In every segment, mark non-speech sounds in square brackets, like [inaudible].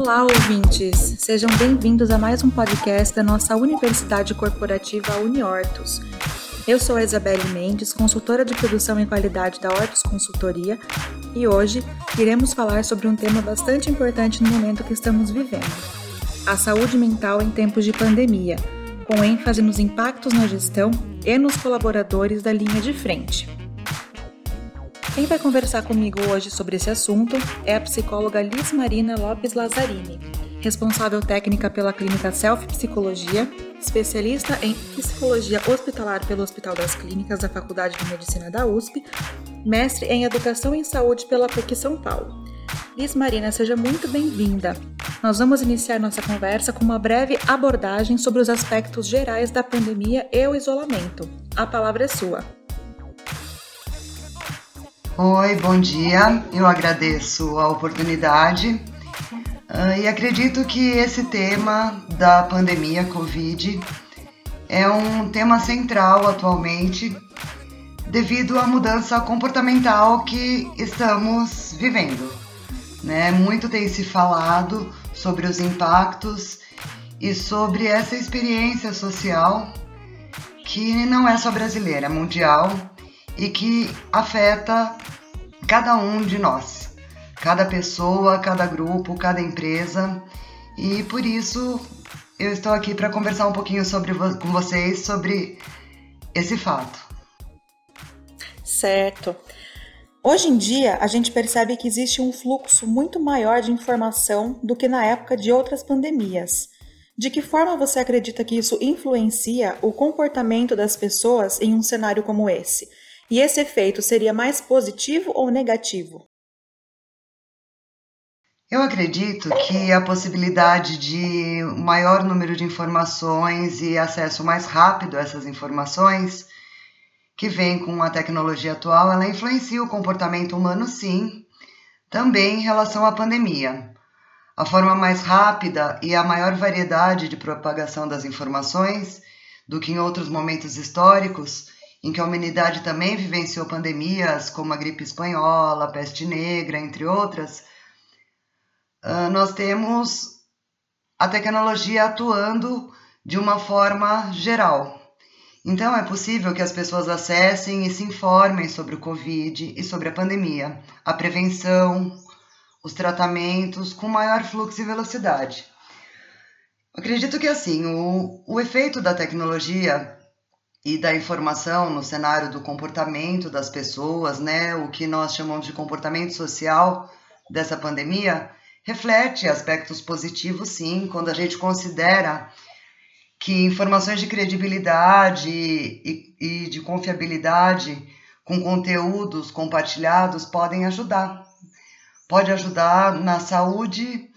Olá, ouvintes! Sejam bem-vindos a mais um podcast da nossa Universidade Corporativa Uniortos. Eu sou a Isabelle Mendes, consultora de produção e qualidade da Hortus Consultoria, e hoje iremos falar sobre um tema bastante importante no momento que estamos vivendo: a saúde mental em tempos de pandemia, com ênfase nos impactos na gestão e nos colaboradores da linha de frente. Quem vai conversar comigo hoje sobre esse assunto é a psicóloga Liz Marina Lopes Lazzarini, responsável técnica pela clínica Self Psicologia, especialista em psicologia hospitalar pelo Hospital das Clínicas da Faculdade de Medicina da USP, mestre em educação em saúde pela PUC São Paulo. Liz Marina, seja muito bem-vinda. Nós vamos iniciar nossa conversa com uma breve abordagem sobre os aspectos gerais da pandemia e o isolamento. A palavra é sua. Oi, bom dia. Eu agradeço a oportunidade uh, e acredito que esse tema da pandemia Covid é um tema central atualmente devido à mudança comportamental que estamos vivendo. Né? Muito tem se falado sobre os impactos e sobre essa experiência social que não é só brasileira, é mundial e que afeta cada um de nós, cada pessoa, cada grupo, cada empresa. E por isso eu estou aqui para conversar um pouquinho sobre, com vocês sobre esse fato. Certo. Hoje em dia, a gente percebe que existe um fluxo muito maior de informação do que na época de outras pandemias. De que forma você acredita que isso influencia o comportamento das pessoas em um cenário como esse? E esse efeito seria mais positivo ou negativo? Eu acredito que a possibilidade de maior número de informações e acesso mais rápido a essas informações que vem com a tecnologia atual, ela influencia o comportamento humano sim, também em relação à pandemia. A forma mais rápida e a maior variedade de propagação das informações do que em outros momentos históricos em que a humanidade também vivenciou pandemias como a gripe espanhola, a peste negra, entre outras, uh, nós temos a tecnologia atuando de uma forma geral. Então, é possível que as pessoas acessem e se informem sobre o Covid e sobre a pandemia, a prevenção, os tratamentos com maior fluxo e velocidade. Acredito que assim, o, o efeito da tecnologia e da informação no cenário do comportamento das pessoas, né, o que nós chamamos de comportamento social dessa pandemia, reflete aspectos positivos, sim, quando a gente considera que informações de credibilidade e, e de confiabilidade com conteúdos compartilhados podem ajudar. Pode ajudar na saúde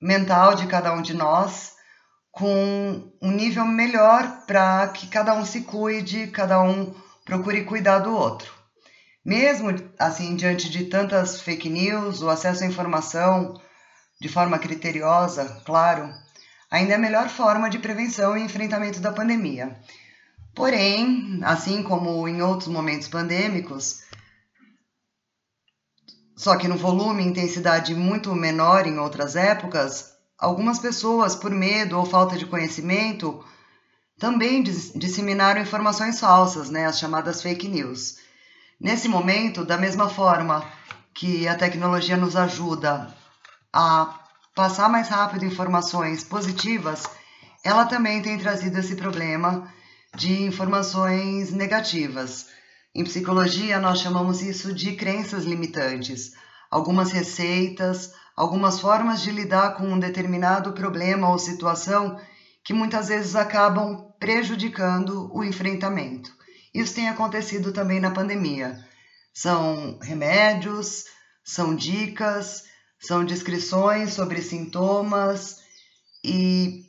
mental de cada um de nós, com um nível melhor para que cada um se cuide, cada um procure cuidar do outro. Mesmo assim, diante de tantas fake news, o acesso à informação de forma criteriosa, claro, ainda é a melhor forma de prevenção e enfrentamento da pandemia. Porém, assim como em outros momentos pandêmicos, só que no volume e intensidade muito menor em outras épocas, Algumas pessoas, por medo ou falta de conhecimento, também disseminaram informações falsas, né, as chamadas fake news. Nesse momento, da mesma forma que a tecnologia nos ajuda a passar mais rápido informações positivas, ela também tem trazido esse problema de informações negativas. Em psicologia, nós chamamos isso de crenças limitantes. Algumas receitas, algumas formas de lidar com um determinado problema ou situação que muitas vezes acabam prejudicando o enfrentamento. Isso tem acontecido também na pandemia. São remédios, são dicas, são descrições sobre sintomas e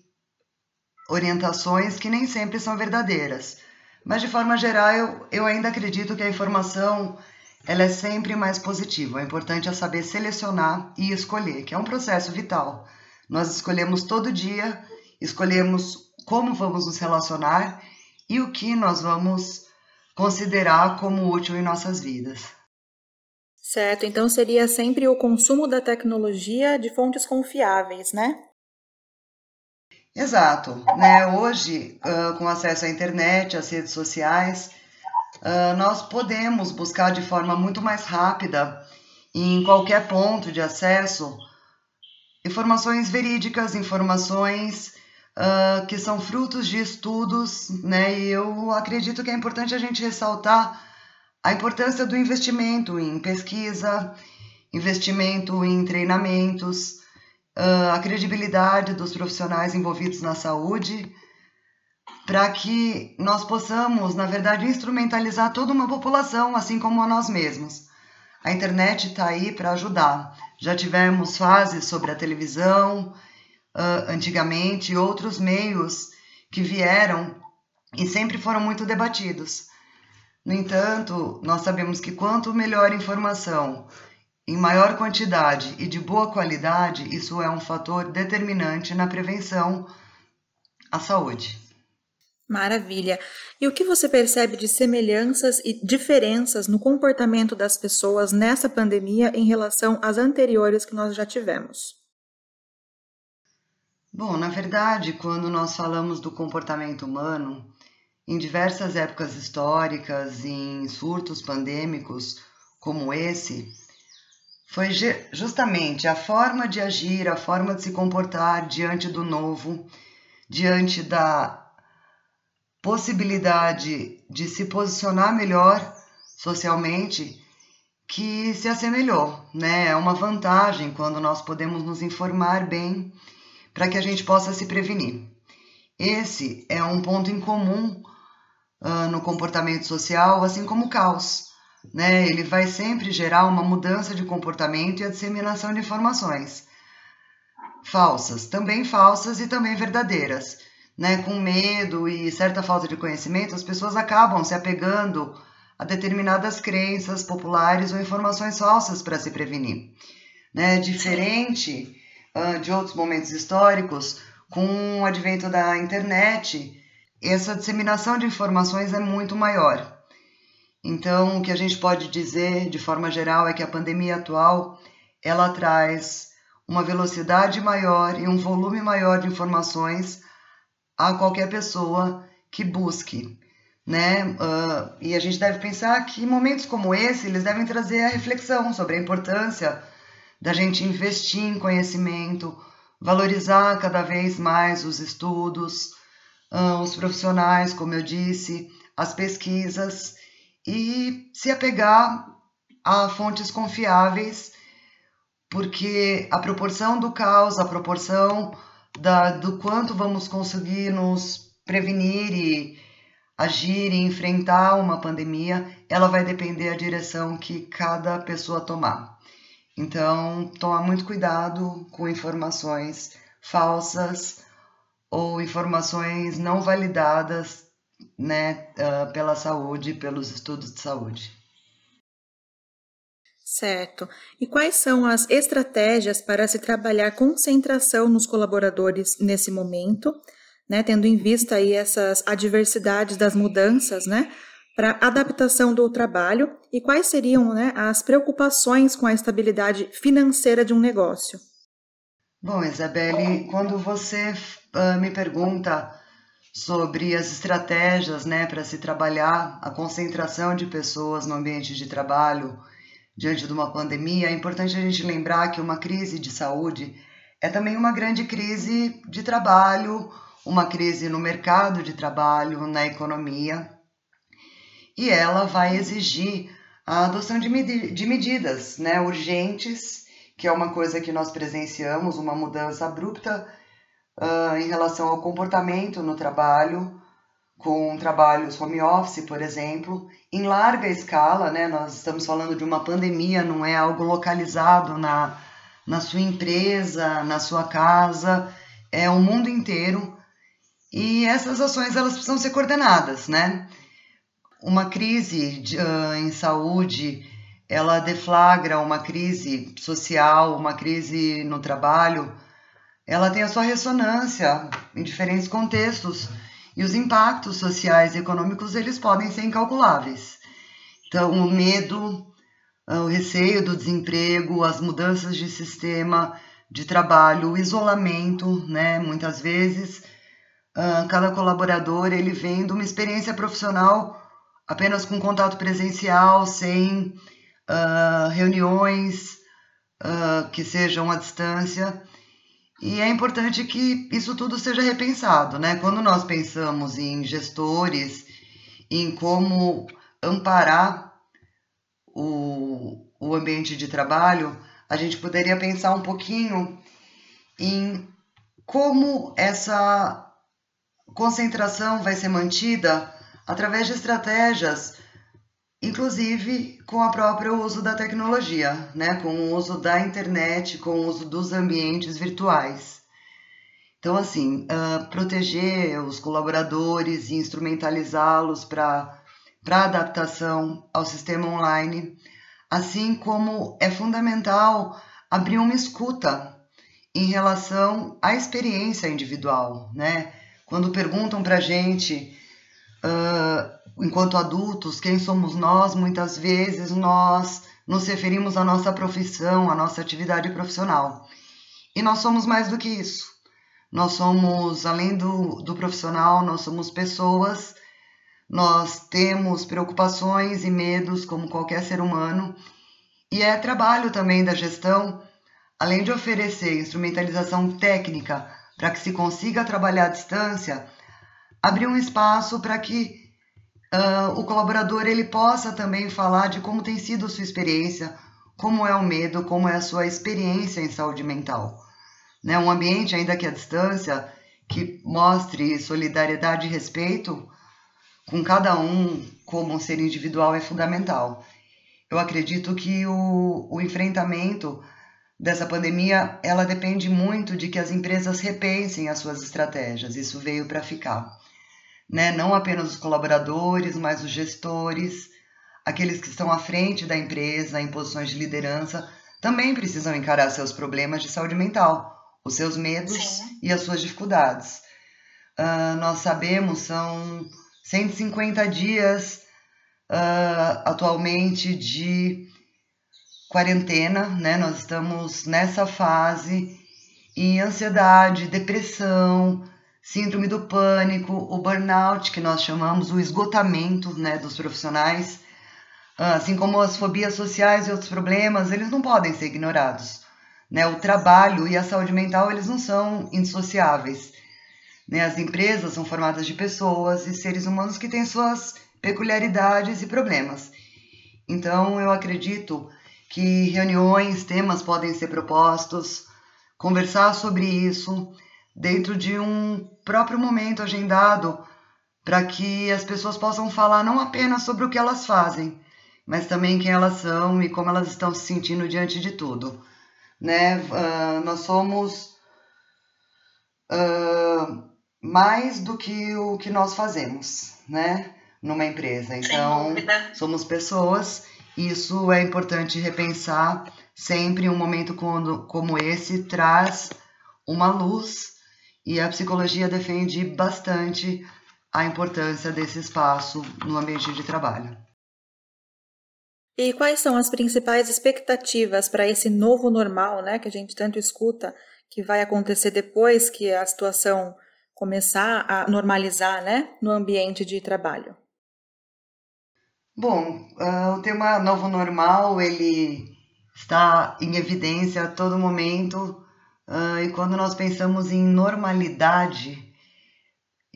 orientações que nem sempre são verdadeiras. Mas de forma geral, eu, eu ainda acredito que a informação ela é sempre mais positiva. O importante é saber selecionar e escolher, que é um processo vital. Nós escolhemos todo dia, escolhemos como vamos nos relacionar e o que nós vamos considerar como útil em nossas vidas. Certo, então seria sempre o consumo da tecnologia de fontes confiáveis, né? Exato. Né? Hoje, com acesso à internet, às redes sociais, uh, nós podemos buscar de forma muito mais rápida, em qualquer ponto de acesso, informações verídicas, informações uh, que são frutos de estudos, né? E eu acredito que é importante a gente ressaltar a importância do investimento em pesquisa, investimento em treinamentos, uh, a credibilidade dos profissionais envolvidos na saúde, para que nós possamos, na verdade, instrumentalizar toda uma população, assim como a nós mesmos. A internet está aí para ajudar. Já tivemos fases sobre a televisão, uh, antigamente, outros meios que vieram e sempre foram muito debatidos. No entanto, nós sabemos que quanto melhor informação, em maior quantidade e de boa qualidade, isso é um fator determinante na prevenção à saúde. Maravilha. E o que você percebe de semelhanças e diferenças no comportamento das pessoas nessa pandemia em relação às anteriores que nós já tivemos? Bom, na verdade, quando nós falamos do comportamento humano, em diversas épocas históricas, em surtos pandêmicos como esse, foi justamente a forma de agir, a forma de se comportar diante do novo, diante da possibilidade de se posicionar melhor socialmente, que se assemelhou, né? É uma vantagem quando nós podemos nos informar bem para que a gente possa se prevenir. Esse é um ponto em comum uh, no comportamento social, assim como o caos. Né? Ele vai sempre gerar uma mudança de comportamento e a disseminação de informações falsas, também falsas e também verdadeiras. Né? Com medo e certa falta de conhecimento, as pessoas acabam se apegando a determinadas crenças populares ou informações falsas para se prevenir. Né? Diferente uh, de outros momentos históricos, com o advento da internet, essa disseminação de informações é muito maior. Então, o que a gente pode dizer de forma geral é que a pandemia atual ela traz uma velocidade maior e um volume maior de informações a qualquer pessoa que busque, né? Uh, e a gente deve pensar que momentos como esse eles devem trazer a reflexão sobre a importância da gente investir em conhecimento, valorizar cada vez mais os estudos, uh, os profissionais, como eu disse, as pesquisas e se apegar a fontes confiáveis, porque a proporção do caos, a proporção da, do quanto vamos conseguir nos prevenir e agir e enfrentar uma pandemia, ela vai depender da direção que cada pessoa tomar. Então, tomar muito cuidado com informações falsas ou informações não validadas né, uh, pela saúde, pelos estudos de saúde. Certo. E quais são as estratégias para se trabalhar concentração nos colaboradores nesse momento, né, tendo em vista aí essas adversidades das mudanças, né, para adaptação do trabalho e quais seriam né, as preocupações com a estabilidade financeira de um negócio? Bom, Isabelle, quando você uh, me pergunta sobre as estratégias né, para se trabalhar a concentração de pessoas no ambiente de trabalho diante de uma pandemia, é importante a gente lembrar que uma crise de saúde é também uma grande crise de trabalho, uma crise no mercado de trabalho, na economia, e ela vai exigir a adoção de, med de medidas né, urgentes, que é uma coisa que nós presenciamos, uma mudança abrupta uh, em relação ao comportamento no trabalho, com trabalhos home office, por exemplo, em larga escala, né? Nós estamos falando de uma pandemia, não é algo localizado na, na sua empresa, na sua casa, é o mundo inteiro. E essas ações elas precisam ser coordenadas, né? Uma crise de, uh, em saúde, ela deflagra uma crise social, uma crise no trabalho, ela tem a sua ressonância em diferentes contextos e os impactos sociais e econômicos eles podem ser incalculáveis. Então, o medo, o receio do desemprego, as mudanças de sistema de trabalho, o isolamento, né? Muitas vezes, cada colaborador ele vem de uma experiência profissional apenas com contato presencial, sem uh, reuniões uh, que sejam à distância. E é importante que isso tudo seja repensado, né? Quando nós pensamos em gestores, em como amparar o, o ambiente de trabalho, a gente poderia pensar um pouquinho em como essa concentração vai ser mantida através de estratégias, inclusive com o próprio uso da tecnologia, né? com o uso da internet, com o uso dos ambientes virtuais. Então, assim, uh, proteger os colaboradores e instrumentalizá-los para adaptação ao sistema online, assim como é fundamental abrir uma escuta em relação à experiência individual, né? Quando perguntam para a gente uh, enquanto adultos, quem somos nós, muitas vezes nós nos referimos à nossa profissão, à nossa atividade profissional. E nós somos mais do que isso. Nós somos, além do, do profissional, nós somos pessoas, nós temos preocupações e medos, como qualquer ser humano, e é trabalho também da gestão, além de oferecer instrumentalização técnica para que se consiga trabalhar à distância, abrir um espaço para que uh, o colaborador ele possa também falar de como tem sido a sua experiência, como é o medo, como é a sua experiência em saúde mental. Né? Um ambiente, ainda que à distância, que mostre solidariedade e respeito com cada um como um ser individual é fundamental. Eu acredito que o, o enfrentamento dessa pandemia, ela depende muito de que as empresas repensem as suas estratégias. Isso veio para ficar né? não apenas os colaboradores, mas os gestores, aqueles que estão à frente da empresa, em posições de liderança, também precisam encarar seus problemas de saúde mental, os seus medos Sim. e as suas dificuldades. Uh, nós sabemos, são 150 dias uh, atualmente de quarentena, né? Nós estamos nessa fase e ansiedade, depressão, síndrome do pânico, o burnout, que nós chamamos o esgotamento né, dos profissionais, ah, assim como as fobias sociais e outros problemas, eles não podem ser ignorados. Né? O trabalho e a saúde mental, eles não são indissociáveis. Né? As empresas são formadas de pessoas e seres humanos que têm suas peculiaridades e problemas. Então, eu acredito que reuniões, temas podem ser propostos, conversar sobre isso, dentro de um próprio momento agendado para que as pessoas possam falar não apenas sobre o que elas fazem, mas também quem elas são e como elas estão se sentindo diante de tudo. Né? Uh, nós somos uh, mais do que o que nós fazemos, né? Numa empresa. Então, somos pessoas. Isso é importante repensar sempre. Um momento como, como esse traz uma luz e a psicologia defende bastante a importância desse espaço no ambiente de trabalho. E quais são as principais expectativas para esse novo normal, né, que a gente tanto escuta, que vai acontecer depois que a situação começar a normalizar, né, no ambiente de trabalho? Bom, uh, o tema novo normal ele está em evidência a todo momento Uh, e quando nós pensamos em normalidade,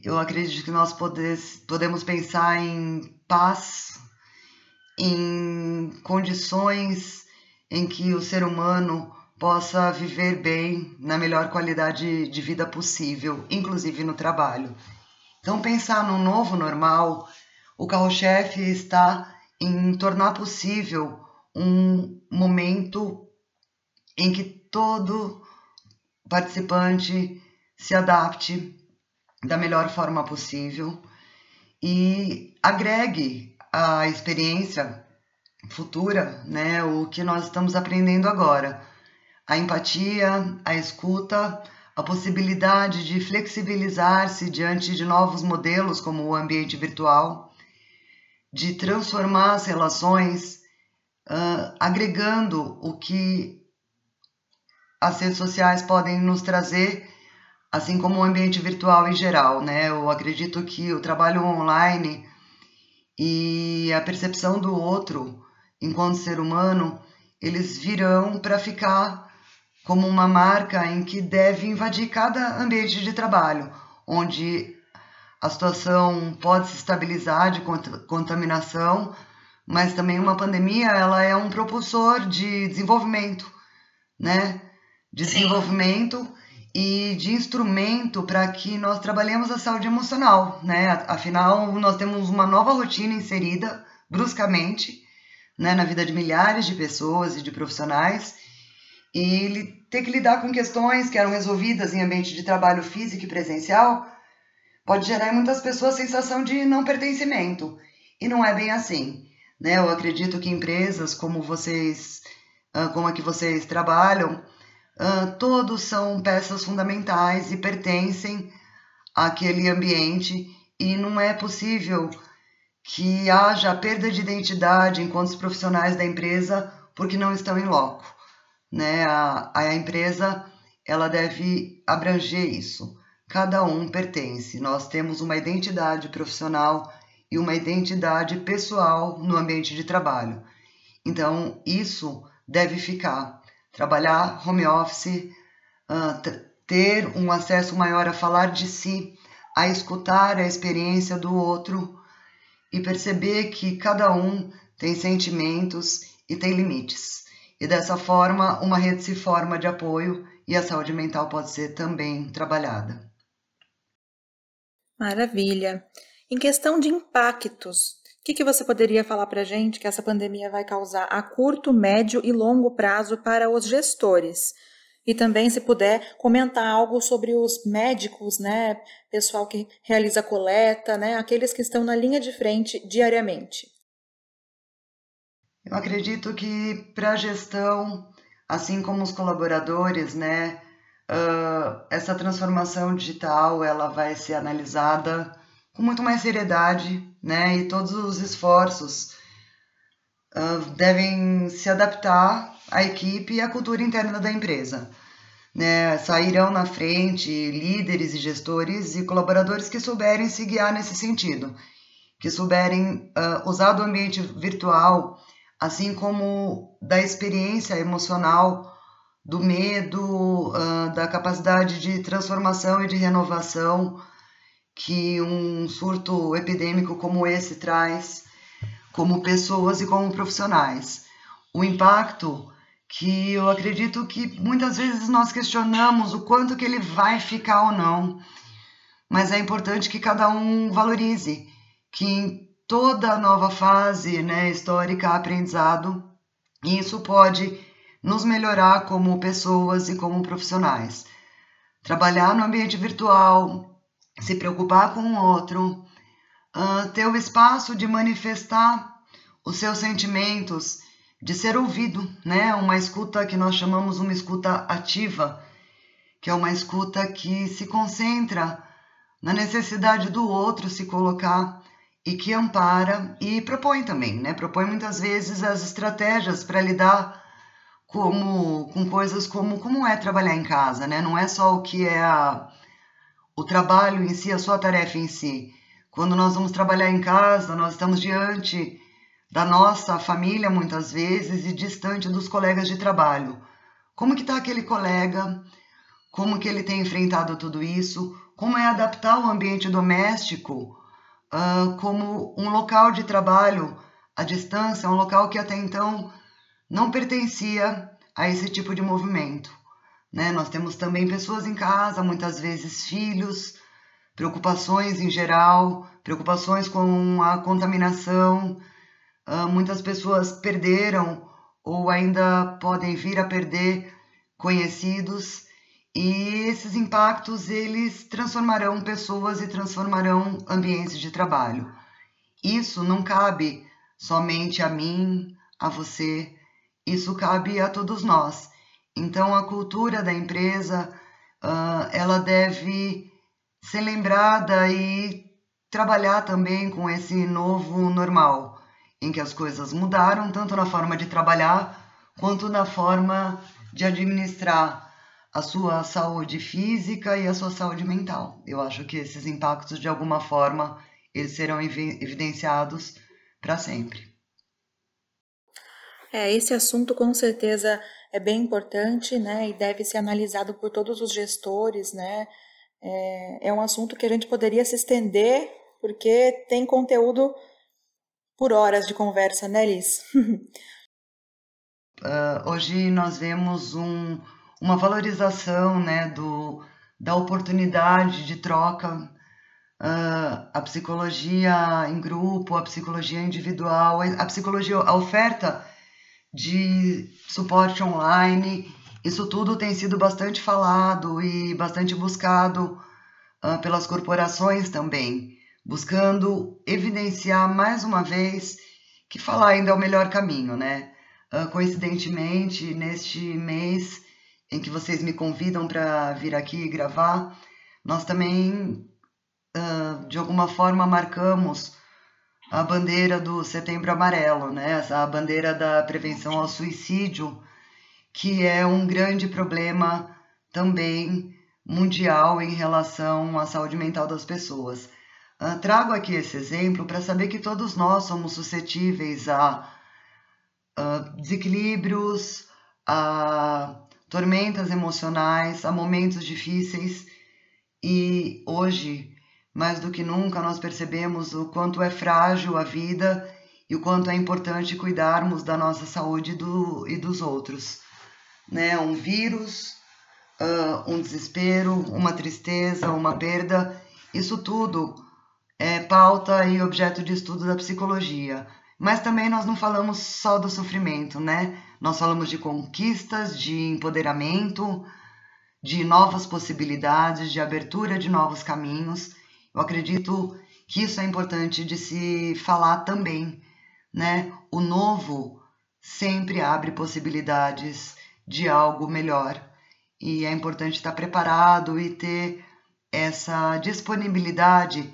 eu acredito que nós podes, podemos pensar em paz, em condições em que o ser humano possa viver bem, na melhor qualidade de vida possível, inclusive no trabalho. Então, pensar no novo normal, o carro-chefe está em tornar possível um momento em que todo participante se adapte da melhor forma possível e agregue à experiência futura, né, o que nós estamos aprendendo agora, a empatia, a escuta, a possibilidade de flexibilizar-se diante de novos modelos como o ambiente virtual, de transformar as relações uh, agregando o que as redes sociais podem nos trazer, assim como o ambiente virtual em geral, né? Eu acredito que o trabalho online e a percepção do outro enquanto ser humano, eles virão para ficar como uma marca em que deve invadir cada ambiente de trabalho, onde a situação pode se estabilizar de contaminação, mas também uma pandemia ela é um propulsor de desenvolvimento, né? De desenvolvimento e de instrumento para que nós trabalhemos a saúde emocional, né? Afinal, nós temos uma nova rotina inserida bruscamente, né, na vida de milhares de pessoas e de profissionais, e ter que lidar com questões que eram resolvidas em ambiente de trabalho físico e presencial pode gerar em muitas pessoas a sensação de não pertencimento. E não é bem assim. Né? Eu acredito que empresas como vocês, ah, como a que vocês trabalham, ah, todos são peças fundamentais e pertencem àquele ambiente e não é possível que haja perda de identidade enquanto os profissionais da empresa porque não estão em loco. Né? A, a empresa ela deve abranger isso cada um pertence. Nós temos uma identidade profissional e uma identidade pessoal no ambiente de trabalho. Então, isso deve ficar. Trabalhar home office, uh, ter um acesso maior a falar de si, a escutar a experiência do outro e perceber que cada um tem sentimentos e tem limites. E dessa forma, uma rede se forma de apoio e a saúde mental pode ser também trabalhada. Maravilha. Em questão de impactos, que, que você poderia falar para a gente que essa pandemia vai causar a curto, médio e longo prazo para os gestores? E também, se puder, comentar algo sobre os médicos, né? Pessoal que realiza coleta, né? Aqueles que estão na linha de frente diariamente. Eu acredito que para a gestão, assim como os colaboradores, né? uh, essa transformação digital ela vai ser analisada com muito mais seriedade, né? E todos os esforços uh, devem se adaptar à equipe e à cultura interna da empresa. Né, sairão na frente líderes e gestores e colaboradores que souberem se guiar nesse sentido, que souberem uh, usar do ambiente virtual, assim como da experiência emocional do medo, uh, da capacidade de transformação e de renovação que um surto epidêmico como esse traz, como pessoas e como profissionais. O impacto que eu acredito que muitas vezes nós questionamos o quanto que ele vai ficar ou não, mas é importante que cada um valorize que em toda nova fase né, histórica aprendizado, isso pode nos melhorar como pessoas e como profissionais. Trabalhar no ambiente virtual, se preocupar com o outro, uh, ter o espaço de manifestar os seus sentimentos, de ser ouvido, né? Uma escuta que nós chamamos uma escuta ativa, que é uma escuta que se concentra na necessidade do outro se colocar e que ampara e propõe também, né? Propõe muitas vezes as estratégias para lidar como com coisas como como é trabalhar em casa, né? Não é só o que é a, o trabalho em si, a sua tarefa em si. Quando nós vamos trabalhar em casa, nós estamos diante da nossa família muitas vezes e distante dos colegas de trabalho. Como que está aquele colega? Como que ele tem enfrentado tudo isso? Como é adaptar o ambiente doméstico uh, como um local de trabalho à distância, um local que até então não pertencia a esse tipo de movimento. Né? Nós temos também pessoas em casa, muitas vezes filhos, preocupações em geral, preocupações com a contaminação. Uh, muitas pessoas perderam ou ainda podem vir a perder conhecidos e esses impactos eles transformarão pessoas e transformarão ambientes de trabalho. Isso não cabe somente a mim, a você, isso cabe a todos nós. Então, a cultura da empresa, uh, ela deve ser lembrada e trabalhar também com esse novo normal, em que as coisas mudaram, tanto na forma de trabalhar quanto na forma de administrar a sua saúde física e a sua saúde mental. Eu acho que esses impactos, de alguma forma, eles serão evidenciados para sempre. É, esse assunto com certeza é bem importante, né, e deve ser analisado por todos os gestores, né. É, é um assunto que a gente poderia se estender, porque tem conteúdo por horas de conversa, né, Liz? uh, [laughs] hoje nós vemos um, uma valorização, né, do, da oportunidade de troca, uh, a psicologia em grupo, a psicologia individual, a psicologia, a oferta de suporte online. Isso tudo tem sido bastante falado e bastante buscado uh, pelas corporações também, buscando evidenciar mais uma vez que falar ainda é o melhor caminho, né? Uh, coincidentemente, neste mês em que vocês me convidam para vir aqui gravar, nós também, uh, de alguma forma, marcamos a bandeira do Setembro Amarelo, né? A bandeira da prevenção ao suicídio, que é um grande problema também mundial em relação à saúde mental das pessoas. Uh, trago aqui esse exemplo para saber que todos nós somos suscetíveis a uh, desequilíbrios, a tormentas emocionais, a momentos difíceis e hoje mais do que nunca nós percebemos o quanto é frágil a vida e o quanto é importante cuidarmos da nossa saúde do, e dos outros. Né? Um vírus, uh, um desespero, uma tristeza, uma perda, isso tudo é pauta e objeto de estudo da psicologia. Mas também nós não falamos só do sofrimento, né? Nós falamos de conquistas, de empoderamento, de novas possibilidades, de abertura de novos caminhos. Eu acredito que isso é importante de se falar também, né? O novo sempre abre possibilidades de algo melhor e é importante estar preparado e ter essa disponibilidade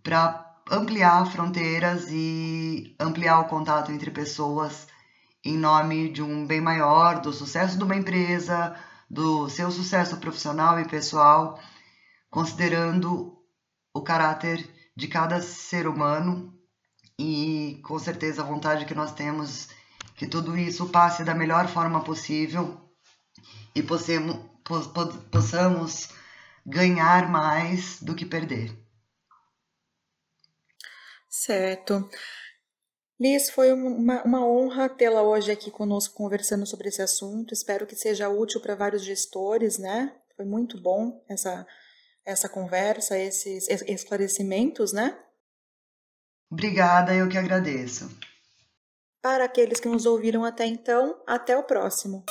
para ampliar fronteiras e ampliar o contato entre pessoas em nome de um bem maior, do sucesso de uma empresa, do seu sucesso profissional e pessoal, considerando o caráter de cada ser humano e com certeza a vontade que nós temos que tudo isso passe da melhor forma possível e possamos, possamos ganhar mais do que perder. Certo. Liz, foi uma, uma honra tê-la hoje aqui conosco conversando sobre esse assunto. Espero que seja útil para vários gestores, né? Foi muito bom essa essa conversa, esses esclarecimentos, né? Obrigada, eu que agradeço. Para aqueles que nos ouviram até então, até o próximo.